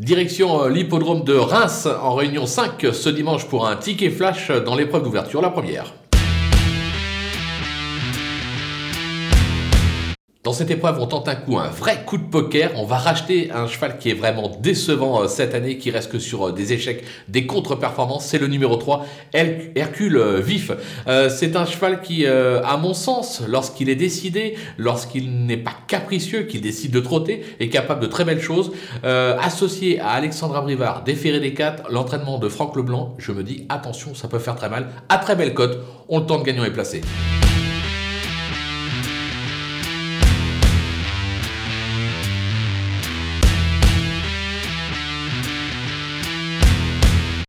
Direction euh, l'hippodrome de Reims en réunion 5 ce dimanche pour un ticket flash dans l'épreuve d'ouverture, la première. Dans cette épreuve, on tente un coup, un vrai coup de poker. On va racheter un cheval qui est vraiment décevant euh, cette année, qui reste que sur euh, des échecs, des contre-performances. C'est le numéro 3, Hercule euh, Vif. c'est un cheval qui, à mon sens, lorsqu'il est décidé, lorsqu'il n'est pas capricieux, qu'il décide de trotter, est capable de très belles choses. associé à Alexandra Brivard, déféré des 4, l'entraînement de Franck Leblanc, je me dis attention, ça peut faire très mal. À très belle cote, on le tente gagnant et placé.